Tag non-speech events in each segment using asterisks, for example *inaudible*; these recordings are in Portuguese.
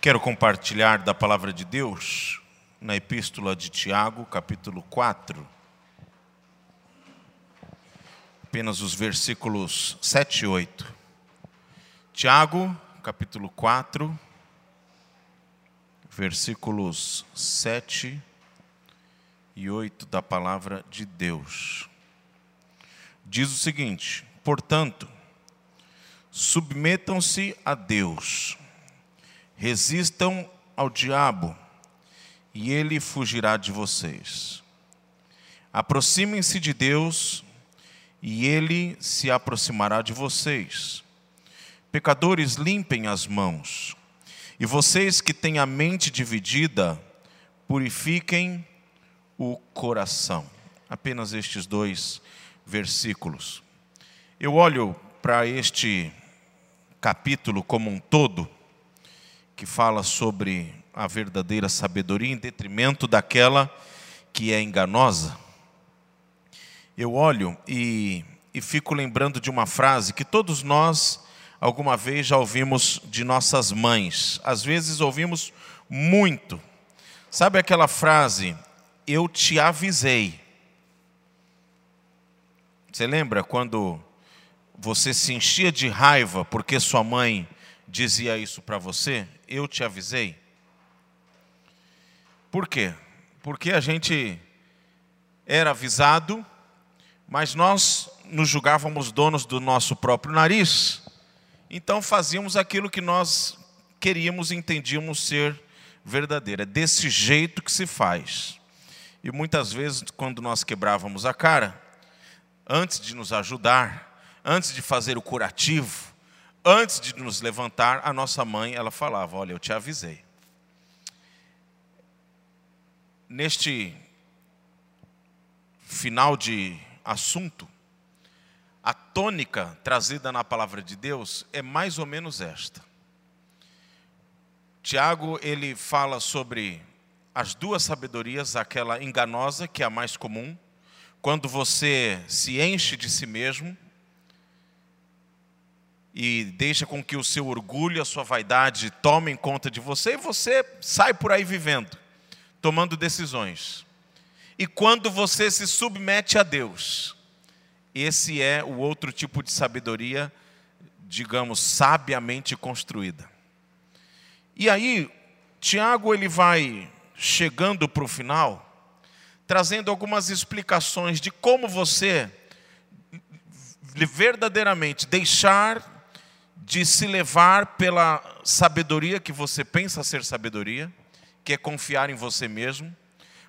Quero compartilhar da palavra de Deus na epístola de Tiago, capítulo 4. Apenas os versículos 7 e 8. Tiago, capítulo 4, versículos 7 e 8 da palavra de Deus. Diz o seguinte: Portanto, submetam-se a Deus Resistam ao diabo, e ele fugirá de vocês. Aproximem-se de Deus, e ele se aproximará de vocês. Pecadores, limpem as mãos. E vocês que têm a mente dividida, purifiquem o coração. Apenas estes dois versículos. Eu olho para este capítulo como um todo que fala sobre a verdadeira sabedoria em detrimento daquela que é enganosa. Eu olho e, e fico lembrando de uma frase que todos nós alguma vez já ouvimos de nossas mães, às vezes ouvimos muito. Sabe aquela frase, eu te avisei? Você lembra quando você se enchia de raiva porque sua mãe dizia isso para você? Eu te avisei. Por quê? Porque a gente era avisado, mas nós nos julgávamos donos do nosso próprio nariz. Então fazíamos aquilo que nós queríamos e entendíamos ser verdadeiro. É desse jeito que se faz. E muitas vezes, quando nós quebrávamos a cara, antes de nos ajudar, antes de fazer o curativo, antes de nos levantar, a nossa mãe, ela falava: Olha, eu te avisei. Neste final de assunto, a tônica trazida na palavra de Deus é mais ou menos esta. Tiago, ele fala sobre as duas sabedorias, aquela enganosa, que é a mais comum, quando você se enche de si mesmo, e deixa com que o seu orgulho, a sua vaidade tomem conta de você e você sai por aí vivendo, tomando decisões. E quando você se submete a Deus, esse é o outro tipo de sabedoria, digamos, sabiamente construída. E aí, Tiago ele vai chegando para o final, trazendo algumas explicações de como você verdadeiramente deixar de se levar pela sabedoria que você pensa ser sabedoria, que é confiar em você mesmo,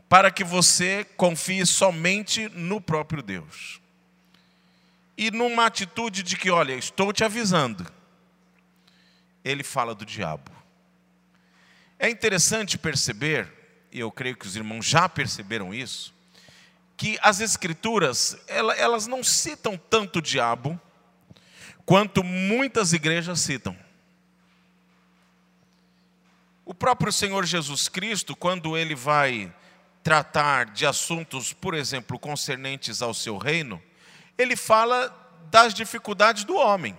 para que você confie somente no próprio Deus. E numa atitude de que, olha, estou te avisando, ele fala do diabo. É interessante perceber, e eu creio que os irmãos já perceberam isso, que as Escrituras, elas não citam tanto o diabo, quanto muitas igrejas citam. O próprio Senhor Jesus Cristo, quando ele vai tratar de assuntos, por exemplo, concernentes ao seu reino, ele fala das dificuldades do homem.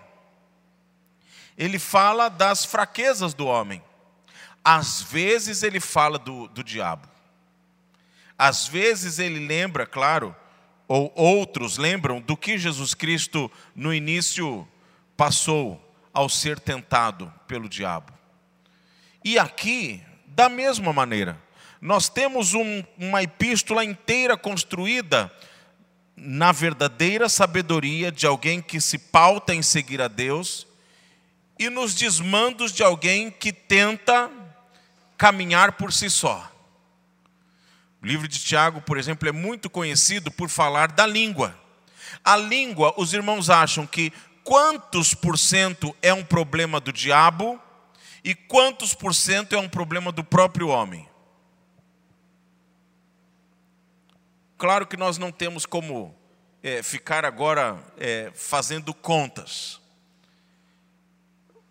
Ele fala das fraquezas do homem. Às vezes ele fala do, do diabo. Às vezes ele lembra, claro, ou outros lembram do que Jesus Cristo no início passou ao ser tentado pelo diabo. E aqui, da mesma maneira, nós temos um, uma epístola inteira construída na verdadeira sabedoria de alguém que se pauta em seguir a Deus e nos desmandos de alguém que tenta caminhar por si só. O livro de Tiago, por exemplo, é muito conhecido por falar da língua. A língua, os irmãos acham que quantos por cento é um problema do diabo e quantos por cento é um problema do próprio homem. Claro que nós não temos como é, ficar agora é, fazendo contas.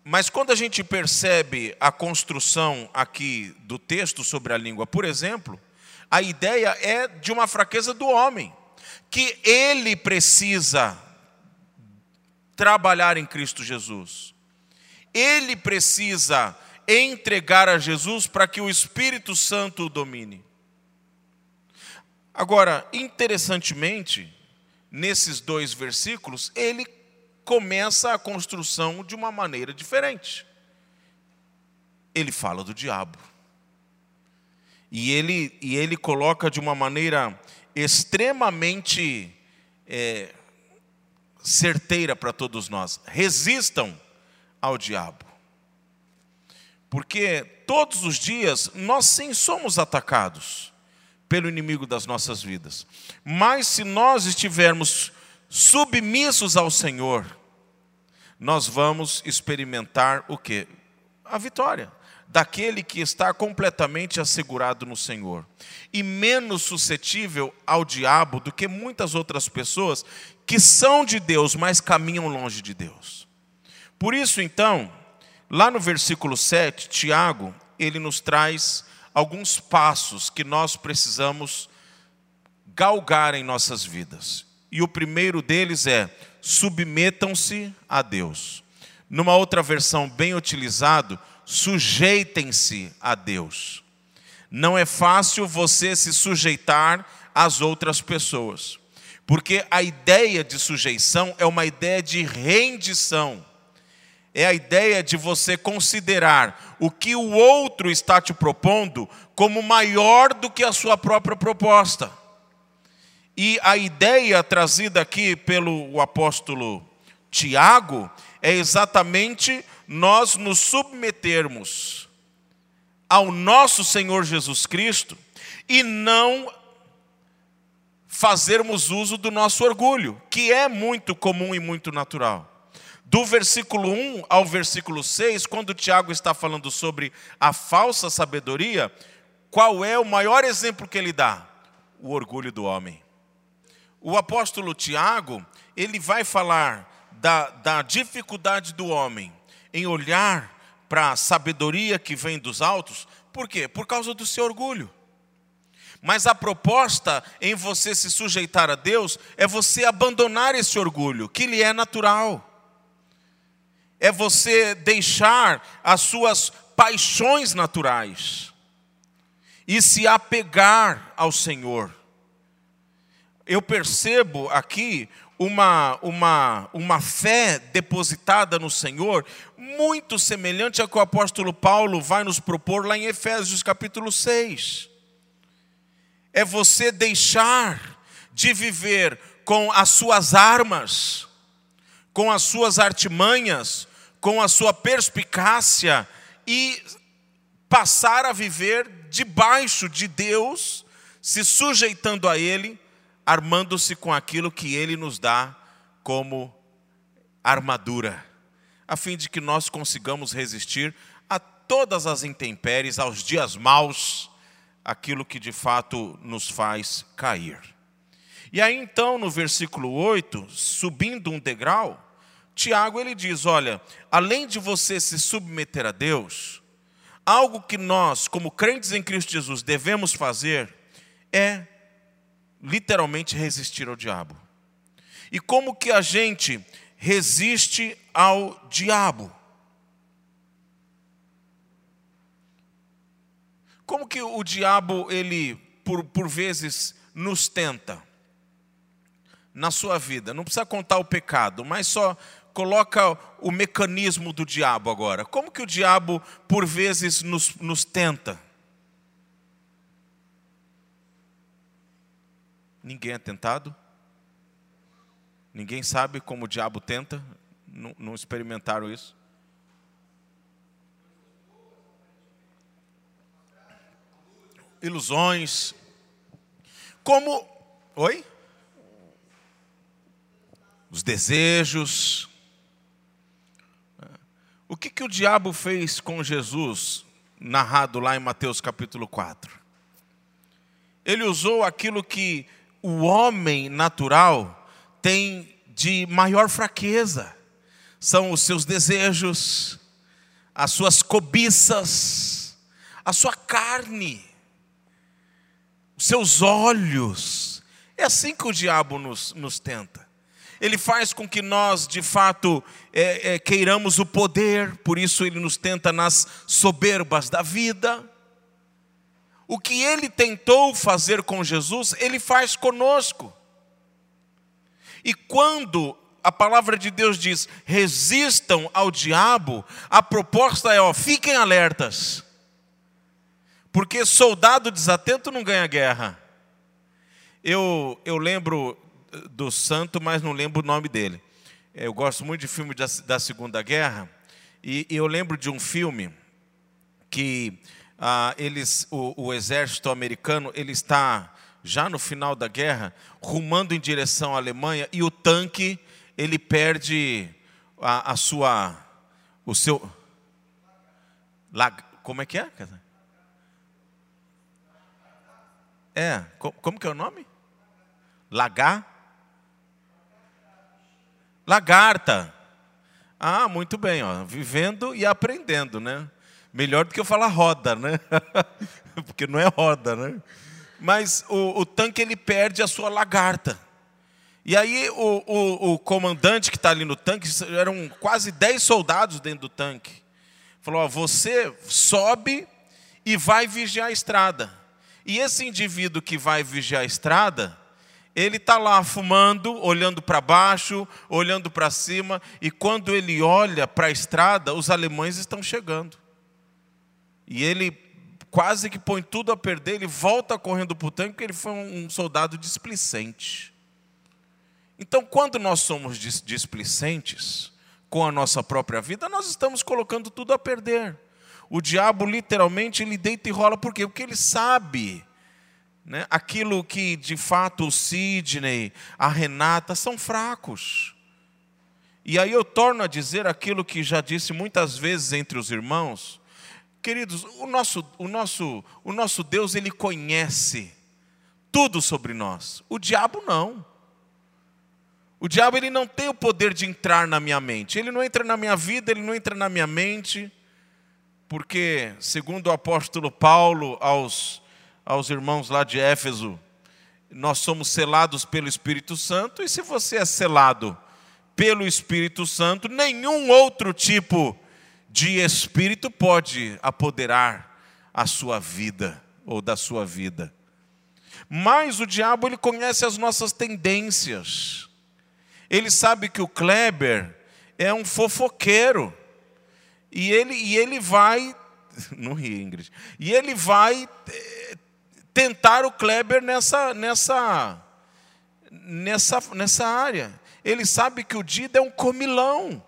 Mas quando a gente percebe a construção aqui do texto sobre a língua, por exemplo, a ideia é de uma fraqueza do homem, que ele precisa trabalhar em Cristo Jesus. Ele precisa entregar a Jesus para que o Espírito Santo o domine. Agora, interessantemente, nesses dois versículos, ele começa a construção de uma maneira diferente. Ele fala do diabo. E ele, e ele coloca de uma maneira extremamente é, certeira para todos nós: resistam ao diabo. Porque todos os dias nós sim somos atacados pelo inimigo das nossas vidas. Mas se nós estivermos submissos ao Senhor, nós vamos experimentar o que? A vitória daquele que está completamente assegurado no Senhor e menos suscetível ao diabo do que muitas outras pessoas que são de Deus, mas caminham longe de Deus. Por isso, então, lá no versículo 7, Tiago, ele nos traz alguns passos que nós precisamos galgar em nossas vidas. E o primeiro deles é: submetam-se a Deus. Numa outra versão bem utilizado, sujeitem-se a Deus. Não é fácil você se sujeitar às outras pessoas, porque a ideia de sujeição é uma ideia de rendição. É a ideia de você considerar o que o outro está te propondo como maior do que a sua própria proposta. E a ideia trazida aqui pelo apóstolo Tiago é exatamente nós nos submetermos ao nosso Senhor Jesus Cristo e não fazermos uso do nosso orgulho, que é muito comum e muito natural. Do versículo 1 ao versículo 6, quando Tiago está falando sobre a falsa sabedoria, qual é o maior exemplo que ele dá? O orgulho do homem. O apóstolo Tiago, ele vai falar da, da dificuldade do homem em olhar para a sabedoria que vem dos altos, por quê? Por causa do seu orgulho. Mas a proposta em você se sujeitar a Deus é você abandonar esse orgulho, que lhe é natural. É você deixar as suas paixões naturais e se apegar ao Senhor. Eu percebo aqui uma, uma, uma fé depositada no Senhor, muito semelhante ao que o apóstolo Paulo vai nos propor lá em Efésios capítulo 6. É você deixar de viver com as suas armas, com as suas artimanhas, com a sua perspicácia e passar a viver debaixo de Deus, se sujeitando a Ele armando-se com aquilo que Ele nos dá como armadura, a fim de que nós consigamos resistir a todas as intempéries, aos dias maus, aquilo que de fato nos faz cair. E aí então, no versículo 8, subindo um degrau, Tiago ele diz: Olha, além de você se submeter a Deus, algo que nós, como crentes em Cristo Jesus, devemos fazer é literalmente resistir ao diabo. E como que a gente resiste ao diabo? Como que o diabo, ele, por, por vezes, nos tenta na sua vida? Não precisa contar o pecado, mas só coloca o mecanismo do diabo agora. Como que o diabo, por vezes, nos, nos tenta? Ninguém é tentado? Ninguém sabe como o diabo tenta? Não, não experimentaram isso? Ilusões. Como. Oi? Os desejos. O que, que o diabo fez com Jesus, narrado lá em Mateus capítulo 4? Ele usou aquilo que o homem natural tem de maior fraqueza. São os seus desejos, as suas cobiças, a sua carne, os seus olhos. É assim que o diabo nos, nos tenta. ele faz com que nós, de fato, é, é, queiramos o poder, por isso ele nos tenta nas soberbas da vida. O que ele tentou fazer com Jesus, ele faz conosco. E quando a palavra de Deus diz: resistam ao diabo, a proposta é: ó, fiquem alertas. Porque soldado desatento não ganha guerra. Eu, eu lembro do santo, mas não lembro o nome dele. Eu gosto muito de filme da Segunda Guerra, e eu lembro de um filme que ah, eles, o, o exército americano ele está já no final da guerra rumando em direção à Alemanha e o tanque ele perde a, a sua, o seu, como é que é? É, como que é o nome? Lagar? Lagarta. Ah, muito bem, ó, vivendo e aprendendo, né? Melhor do que eu falar roda, né? *laughs* Porque não é roda, né? Mas o, o tanque ele perde a sua lagarta. E aí o, o, o comandante que está ali no tanque, eram quase 10 soldados dentro do tanque. Falou: ó, você sobe e vai vigiar a estrada. E esse indivíduo que vai vigiar a estrada, ele está lá fumando, olhando para baixo, olhando para cima, e quando ele olha para a estrada, os alemães estão chegando. E ele quase que põe tudo a perder, ele volta correndo para o tanque, porque ele foi um soldado displicente. Então, quando nós somos displicentes com a nossa própria vida, nós estamos colocando tudo a perder. O diabo, literalmente, ele deita e rola, por quê? Porque ele sabe né? Aquilo que de fato o Sidney, a Renata são fracos. E aí eu torno a dizer aquilo que já disse muitas vezes entre os irmãos. Queridos, o nosso, o nosso, o nosso Deus, ele conhece tudo sobre nós. O diabo não. O diabo ele não tem o poder de entrar na minha mente. Ele não entra na minha vida, ele não entra na minha mente, porque segundo o apóstolo Paulo aos aos irmãos lá de Éfeso, nós somos selados pelo Espírito Santo, e se você é selado pelo Espírito Santo, nenhum outro tipo de espírito pode apoderar a sua vida ou da sua vida. Mas o diabo ele conhece as nossas tendências. Ele sabe que o Kleber é um fofoqueiro. E ele, e ele vai. *laughs* Não ri, Ingrid. E ele vai eh, tentar o Kleber nessa, nessa, nessa, nessa área. Ele sabe que o Dida é um comilão.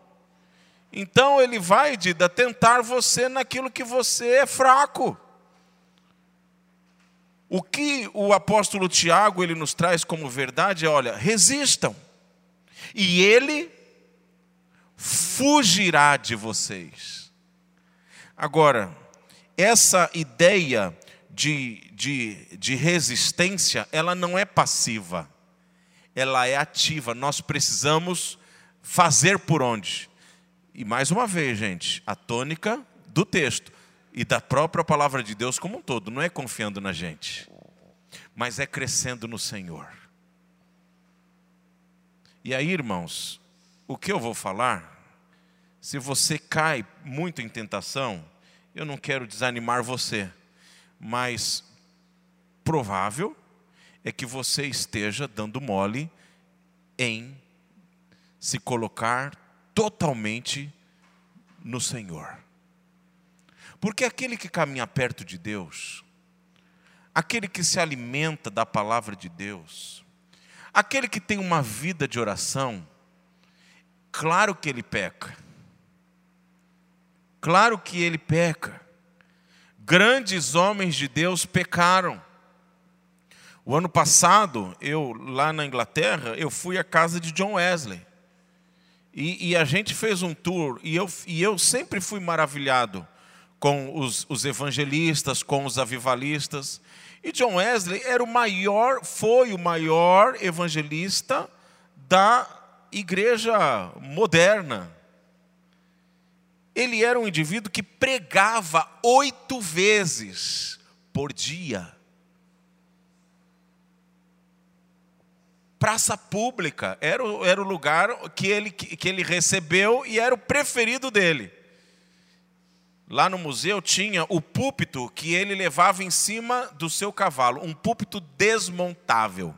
Então ele vai, Dida, tentar você naquilo que você é fraco. O que o apóstolo Tiago ele nos traz como verdade é, olha, resistam. E ele fugirá de vocês. Agora, essa ideia de, de, de resistência, ela não é passiva, ela é ativa. Nós precisamos fazer por onde? E mais uma vez, gente, a tônica do texto e da própria palavra de Deus como um todo, não é confiando na gente, mas é crescendo no Senhor. E aí, irmãos, o que eu vou falar, se você cai muito em tentação, eu não quero desanimar você mas provável é que você esteja dando mole em se colocar totalmente no Senhor. Porque aquele que caminha perto de Deus, aquele que se alimenta da palavra de Deus, aquele que tem uma vida de oração, claro que ele peca. Claro que ele peca grandes homens de Deus pecaram. O ano passado, eu lá na Inglaterra, eu fui à casa de John Wesley. E, e a gente fez um tour, e eu, e eu sempre fui maravilhado com os, os evangelistas, com os avivalistas. E John Wesley era o maior, foi o maior evangelista da igreja moderna ele era um indivíduo que pregava oito vezes por dia. Praça pública, era o, era o lugar que ele, que ele recebeu e era o preferido dele. Lá no museu tinha o púlpito que ele levava em cima do seu cavalo, um púlpito desmontável.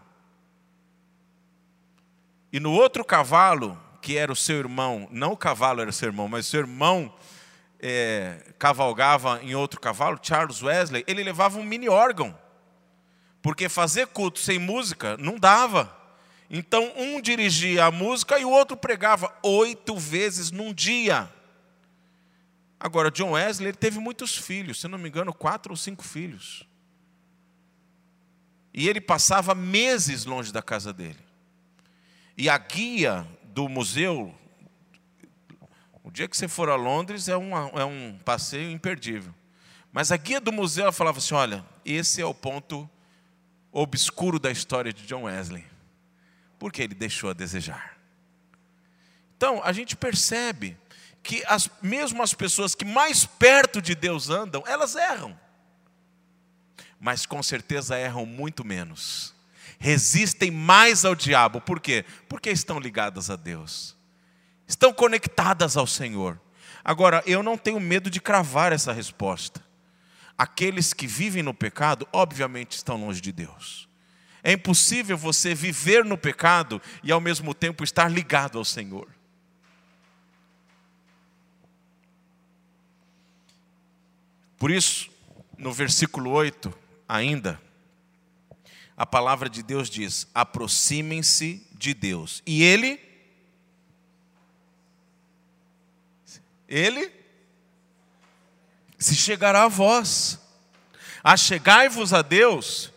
E no outro cavalo, que era o seu irmão, não o cavalo era o seu irmão, mas seu irmão é, cavalgava em outro cavalo, Charles Wesley, ele levava um mini órgão. Porque fazer culto sem música não dava. Então um dirigia a música e o outro pregava oito vezes num dia. Agora, John Wesley teve muitos filhos, se não me engano, quatro ou cinco filhos. E ele passava meses longe da casa dele. E a guia do museu, o dia que você for a Londres é, uma, é um passeio imperdível. Mas a guia do museu falava assim: olha, esse é o ponto obscuro da história de John Wesley. Porque ele deixou a desejar. Então, a gente percebe que as, mesmo as pessoas que mais perto de Deus andam, elas erram. Mas com certeza erram muito menos resistem mais ao diabo. Por quê? Porque estão ligadas a Deus, estão conectadas ao Senhor. Agora, eu não tenho medo de cravar essa resposta. Aqueles que vivem no pecado, obviamente, estão longe de Deus. É impossível você viver no pecado e ao mesmo tempo estar ligado ao Senhor. Por isso, no versículo 8, ainda, a palavra de Deus diz: aproximem-se de Deus. E Ele, Ele se chegará a vós. Achegai-vos a Deus,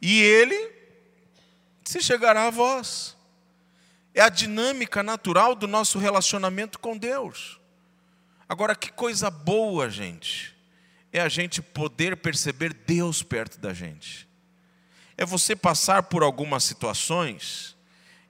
e Ele se chegará a vós. É a dinâmica natural do nosso relacionamento com Deus. Agora, que coisa boa, gente, é a gente poder perceber Deus perto da gente é você passar por algumas situações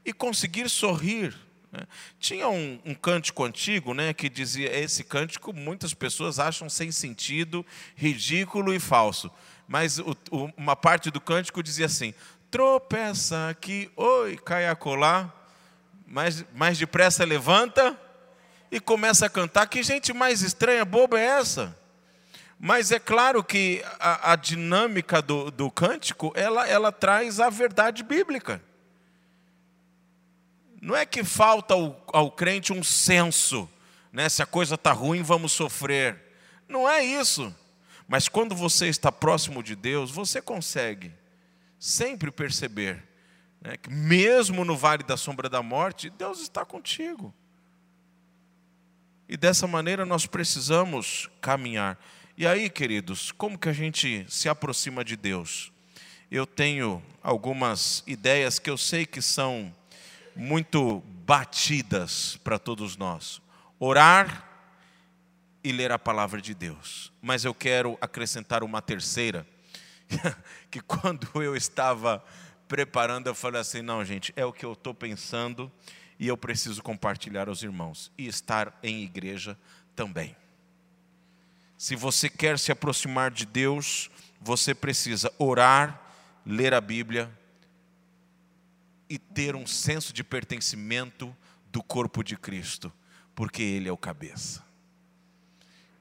e conseguir sorrir. Né? Tinha um, um, cântico antigo né, que dizia: esse cântico muitas pessoas acham sem sentido, ridículo e falso. Mas o, o, uma parte do cântico dizia assim: tropeça aqui, oi, cai a colar, mais, mais depressa levanta e começa a cantar. Que gente mais estranha, boba é essa? Mas é claro que a, a dinâmica do, do cântico, ela, ela traz a verdade bíblica. Não é que falta ao, ao crente um senso, né? se a coisa está ruim, vamos sofrer. Não é isso. Mas quando você está próximo de Deus, você consegue sempre perceber né, que, mesmo no vale da sombra da morte, Deus está contigo. E dessa maneira nós precisamos caminhar. E aí, queridos, como que a gente se aproxima de Deus? Eu tenho algumas ideias que eu sei que são muito batidas para todos nós. Orar e ler a palavra de Deus. Mas eu quero acrescentar uma terceira, *laughs* que quando eu estava preparando, eu falei assim: não, gente, é o que eu estou pensando e eu preciso compartilhar aos irmãos. E estar em igreja também. Se você quer se aproximar de Deus, você precisa orar, ler a Bíblia e ter um senso de pertencimento do corpo de Cristo, porque Ele é o cabeça.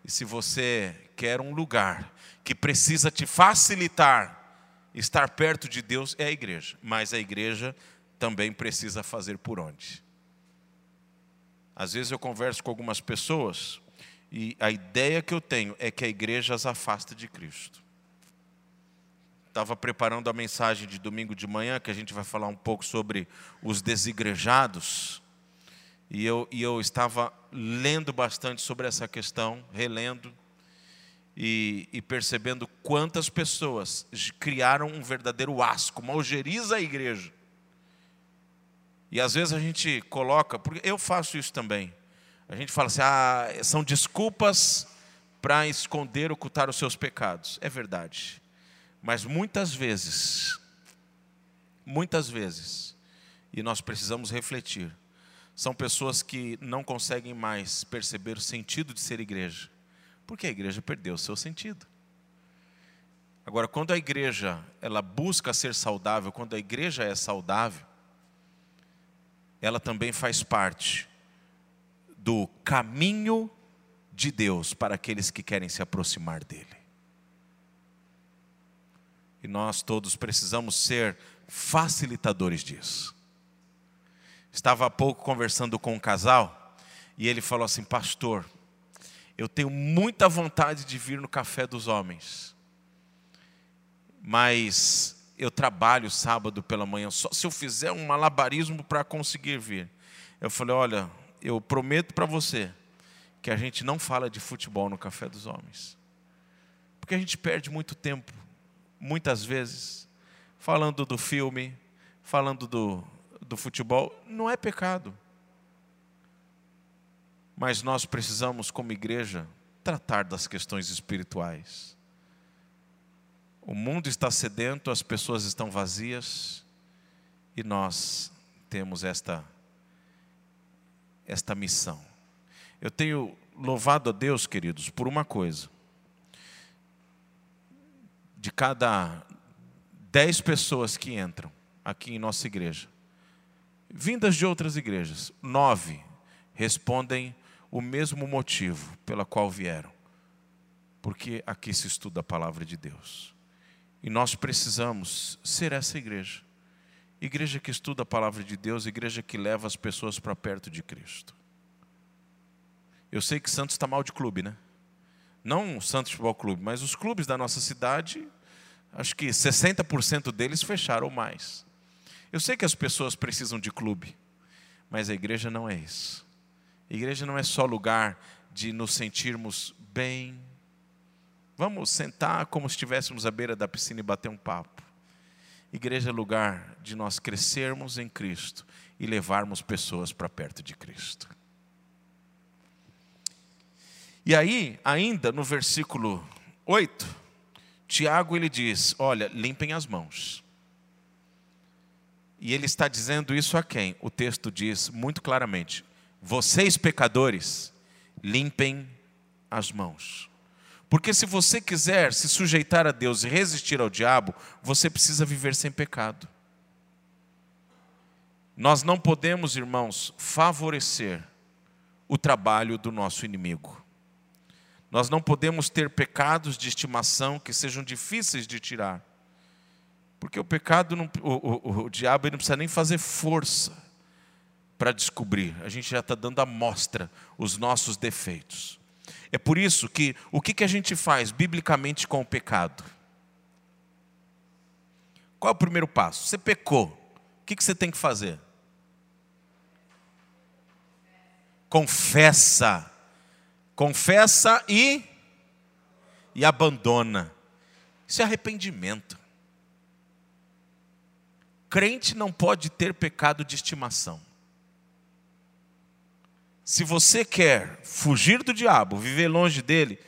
E se você quer um lugar que precisa te facilitar estar perto de Deus, é a igreja, mas a igreja também precisa fazer por onde. Às vezes eu converso com algumas pessoas e a ideia que eu tenho é que a igreja as afasta de Cristo. Estava preparando a mensagem de domingo de manhã, que a gente vai falar um pouco sobre os desigrejados. E eu, e eu estava lendo bastante sobre essa questão, relendo, e, e percebendo quantas pessoas criaram um verdadeiro asco, uma ojeriza à igreja. E às vezes a gente coloca, porque eu faço isso também. A gente fala assim, ah, são desculpas para esconder, ocultar os seus pecados. É verdade. Mas muitas vezes, muitas vezes, e nós precisamos refletir, são pessoas que não conseguem mais perceber o sentido de ser igreja, porque a igreja perdeu o seu sentido. Agora, quando a igreja ela busca ser saudável, quando a igreja é saudável, ela também faz parte do caminho de Deus para aqueles que querem se aproximar dele. E nós todos precisamos ser facilitadores disso. Estava há pouco conversando com um casal e ele falou assim: Pastor, eu tenho muita vontade de vir no café dos homens, mas eu trabalho sábado pela manhã, só se eu fizer um malabarismo para conseguir vir. Eu falei: Olha, eu prometo para você que a gente não fala de futebol no café dos homens, porque a gente perde muito tempo, muitas vezes, falando do filme, falando do, do futebol, não é pecado. Mas nós precisamos, como igreja, tratar das questões espirituais. O mundo está sedento, as pessoas estão vazias e nós temos esta esta missão. Eu tenho louvado a Deus, queridos, por uma coisa. De cada dez pessoas que entram aqui em nossa igreja, vindas de outras igrejas, nove respondem o mesmo motivo pela qual vieram. Porque aqui se estuda a palavra de Deus. E nós precisamos ser essa igreja. Igreja que estuda a palavra de Deus, igreja que leva as pessoas para perto de Cristo. Eu sei que Santos está mal de clube, né? Não o Santos Futebol Clube, mas os clubes da nossa cidade, acho que 60% deles fecharam mais. Eu sei que as pessoas precisam de clube, mas a igreja não é isso. A igreja não é só lugar de nos sentirmos bem. Vamos sentar como se estivéssemos à beira da piscina e bater um papo. Igreja é lugar de nós crescermos em Cristo e levarmos pessoas para perto de Cristo. E aí, ainda no versículo 8, Tiago ele diz: Olha, limpem as mãos. E ele está dizendo isso a quem? O texto diz muito claramente: Vocês pecadores, limpem as mãos. Porque se você quiser se sujeitar a Deus e resistir ao diabo, você precisa viver sem pecado. Nós não podemos, irmãos, favorecer o trabalho do nosso inimigo. Nós não podemos ter pecados de estimação que sejam difíceis de tirar. Porque o pecado, não, o, o, o diabo não precisa nem fazer força para descobrir. A gente já está dando a mostra os nossos defeitos. É por isso que o que, que a gente faz biblicamente com o pecado? Qual é o primeiro passo? Você pecou. O que, que você tem que fazer? Confessa. Confessa e, e abandona. Isso é arrependimento. Crente não pode ter pecado de estimação. Se você quer fugir do diabo, viver longe dele,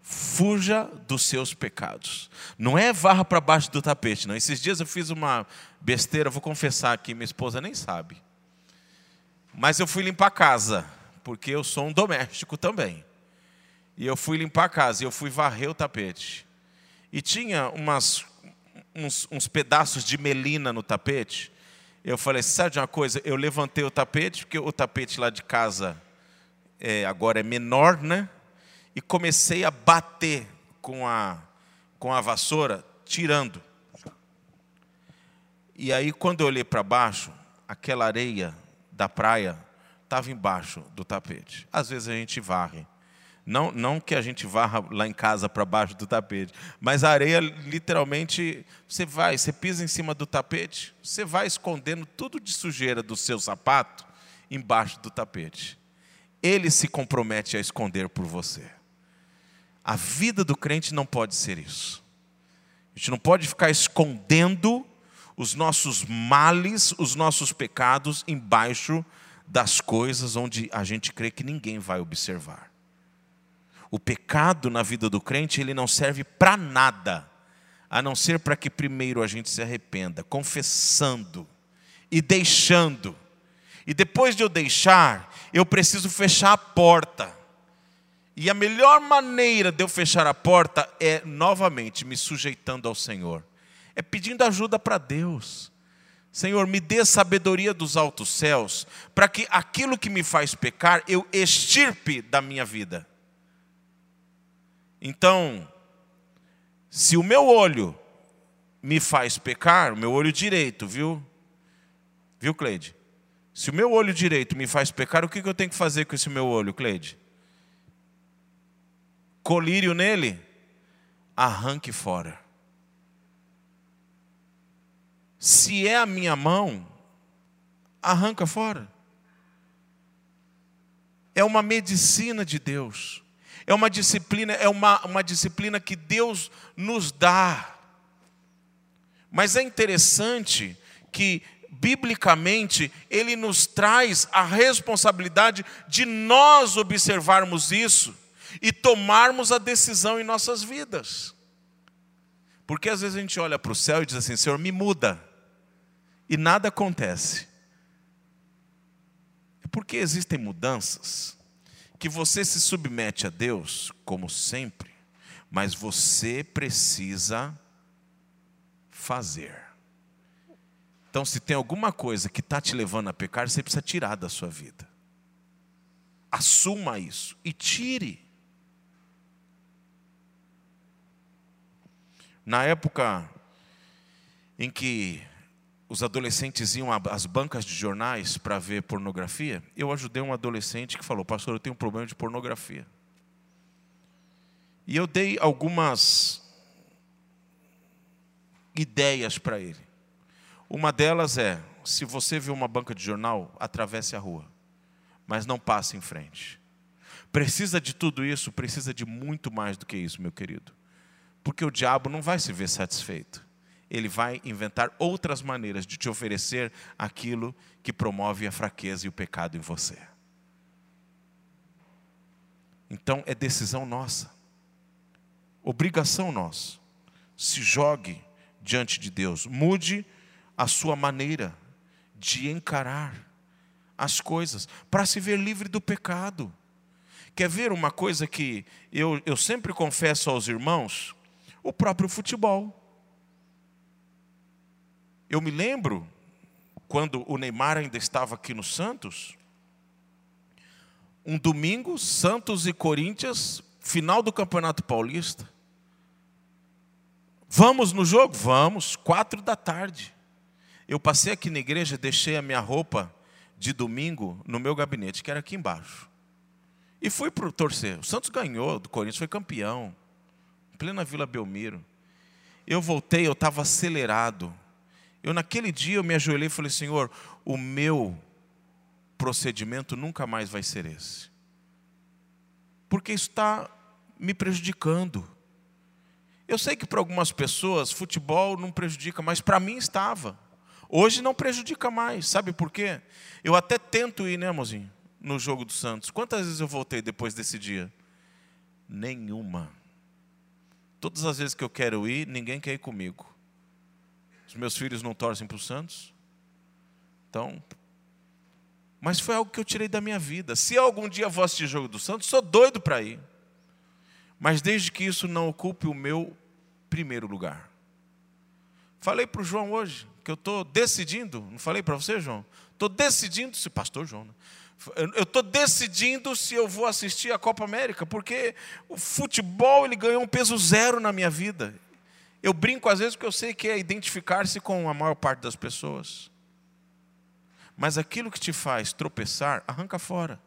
fuja dos seus pecados. Não é varra para baixo do tapete, não. Esses dias eu fiz uma besteira, vou confessar aqui, minha esposa nem sabe. Mas eu fui limpar a casa, porque eu sou um doméstico também. E eu fui limpar a casa, e eu fui varrer o tapete. E tinha umas uns, uns pedaços de melina no tapete. Eu falei, sabe de uma coisa? Eu levantei o tapete, porque o tapete lá de casa é, agora é menor, né? E comecei a bater com a, com a vassoura, tirando. E aí, quando eu olhei para baixo, aquela areia da praia estava embaixo do tapete. Às vezes a gente varre não, não que a gente varra lá em casa para baixo do tapete, mas a areia, literalmente, você vai, você pisa em cima do tapete, você vai escondendo tudo de sujeira do seu sapato embaixo do tapete. Ele se compromete a esconder por você. A vida do crente não pode ser isso. A gente não pode ficar escondendo os nossos males, os nossos pecados embaixo das coisas onde a gente crê que ninguém vai observar. O pecado na vida do crente, ele não serve para nada, a não ser para que primeiro a gente se arrependa, confessando e deixando. E depois de eu deixar, eu preciso fechar a porta. E a melhor maneira de eu fechar a porta é novamente me sujeitando ao Senhor. É pedindo ajuda para Deus. Senhor, me dê sabedoria dos altos céus, para que aquilo que me faz pecar eu extirpe da minha vida. Então, se o meu olho me faz pecar, o meu olho direito, viu? Viu, Cleide? Se o meu olho direito me faz pecar, o que eu tenho que fazer com esse meu olho, Cleide? Colírio nele? Arranque fora. Se é a minha mão, arranca fora. É uma medicina de Deus. É uma disciplina, é uma, uma disciplina que Deus nos dá. Mas é interessante que, biblicamente, Ele nos traz a responsabilidade de nós observarmos isso e tomarmos a decisão em nossas vidas. Porque às vezes a gente olha para o céu e diz assim: Senhor, me muda e nada acontece. É porque existem mudanças que você se submete a Deus, como sempre, mas você precisa fazer. Então, se tem alguma coisa que está te levando a pecar, você precisa tirar da sua vida. Assuma isso e tire. Na época em que os adolescentes iam às bancas de jornais para ver pornografia, eu ajudei um adolescente que falou: Pastor, eu tenho um problema de pornografia. E eu dei algumas ideias para ele. Uma delas é: se você vê uma banca de jornal, atravesse a rua, mas não passe em frente. Precisa de tudo isso? Precisa de muito mais do que isso, meu querido. Porque o diabo não vai se ver satisfeito ele vai inventar outras maneiras de te oferecer aquilo que promove a fraqueza e o pecado em você. Então é decisão nossa, obrigação nossa. Se jogue diante de Deus, mude a sua maneira de encarar as coisas, para se ver livre do pecado. Quer ver uma coisa que eu, eu sempre confesso aos irmãos? O próprio futebol. Eu me lembro quando o Neymar ainda estava aqui no Santos, um domingo, Santos e Corinthians, final do Campeonato Paulista. Vamos no jogo? Vamos, quatro da tarde. Eu passei aqui na igreja, deixei a minha roupa de domingo no meu gabinete, que era aqui embaixo. E fui para torcer. O Santos ganhou, do Corinthians foi campeão, plena Vila Belmiro. Eu voltei, eu estava acelerado. Eu naquele dia eu me ajoelhei e falei, Senhor, o meu procedimento nunca mais vai ser esse. Porque isso está me prejudicando. Eu sei que para algumas pessoas futebol não prejudica, mas para mim estava. Hoje não prejudica mais. Sabe por quê? Eu até tento ir, né, mozinho? No jogo do Santos. Quantas vezes eu voltei depois desse dia? Nenhuma. Todas as vezes que eu quero ir, ninguém quer ir comigo. Os meus filhos não torcem para os Santos. Então, mas foi algo que eu tirei da minha vida. Se algum dia vou assistir jogo do Santos, sou doido para ir. Mas desde que isso não ocupe o meu primeiro lugar. Falei para o João hoje que eu estou decidindo, não falei para você, João? Estou decidindo, se pastor João, né? eu estou decidindo se eu vou assistir a Copa América, porque o futebol ele ganhou um peso zero na minha vida. Eu brinco às vezes porque eu sei que é identificar-se com a maior parte das pessoas. Mas aquilo que te faz tropeçar, arranca fora.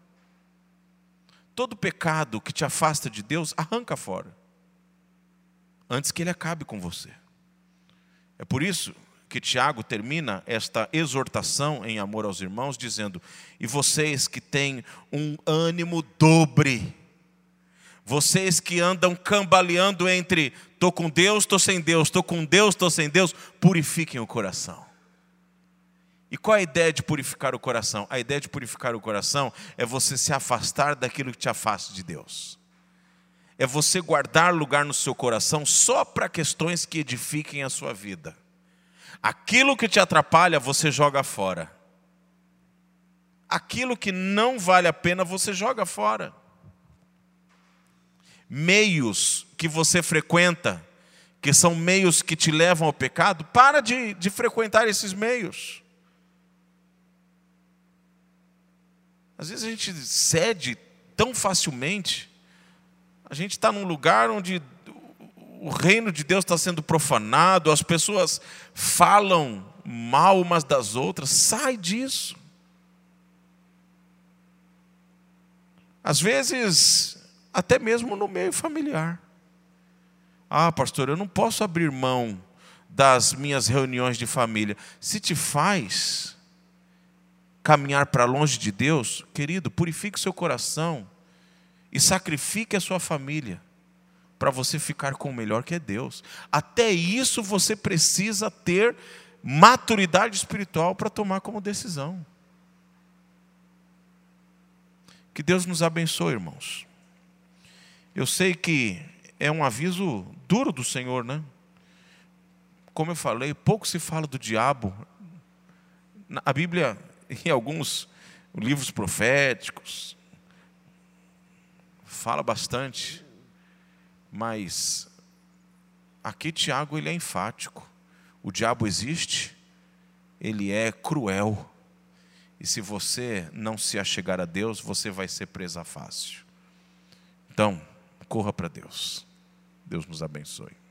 Todo pecado que te afasta de Deus, arranca fora. Antes que ele acabe com você. É por isso que Tiago termina esta exortação em amor aos irmãos, dizendo: E vocês que têm um ânimo dobre, vocês que andam cambaleando entre estou com Deus, estou sem Deus, estou com Deus, estou sem Deus, purifiquem o coração. E qual a ideia de purificar o coração? A ideia de purificar o coração é você se afastar daquilo que te afasta de Deus. É você guardar lugar no seu coração só para questões que edifiquem a sua vida. Aquilo que te atrapalha, você joga fora. Aquilo que não vale a pena, você joga fora meios que você frequenta que são meios que te levam ao pecado, para de, de frequentar esses meios. Às vezes a gente cede tão facilmente, a gente está num lugar onde o reino de Deus está sendo profanado, as pessoas falam mal umas das outras, sai disso. Às vezes, até mesmo no meio familiar. Ah, pastor, eu não posso abrir mão das minhas reuniões de família. Se te faz caminhar para longe de Deus, querido, purifique seu coração e sacrifique a sua família para você ficar com o melhor que é Deus. Até isso você precisa ter maturidade espiritual para tomar como decisão. Que Deus nos abençoe, irmãos. Eu sei que é um aviso duro do Senhor, né? Como eu falei, pouco se fala do diabo. A Bíblia, *laughs* em alguns livros proféticos, fala bastante, mas aqui Tiago ele é enfático. O diabo existe, ele é cruel. E se você não se achegar a Deus, você vai ser presa fácil. Então, corra para Deus. Deus nos abençoe.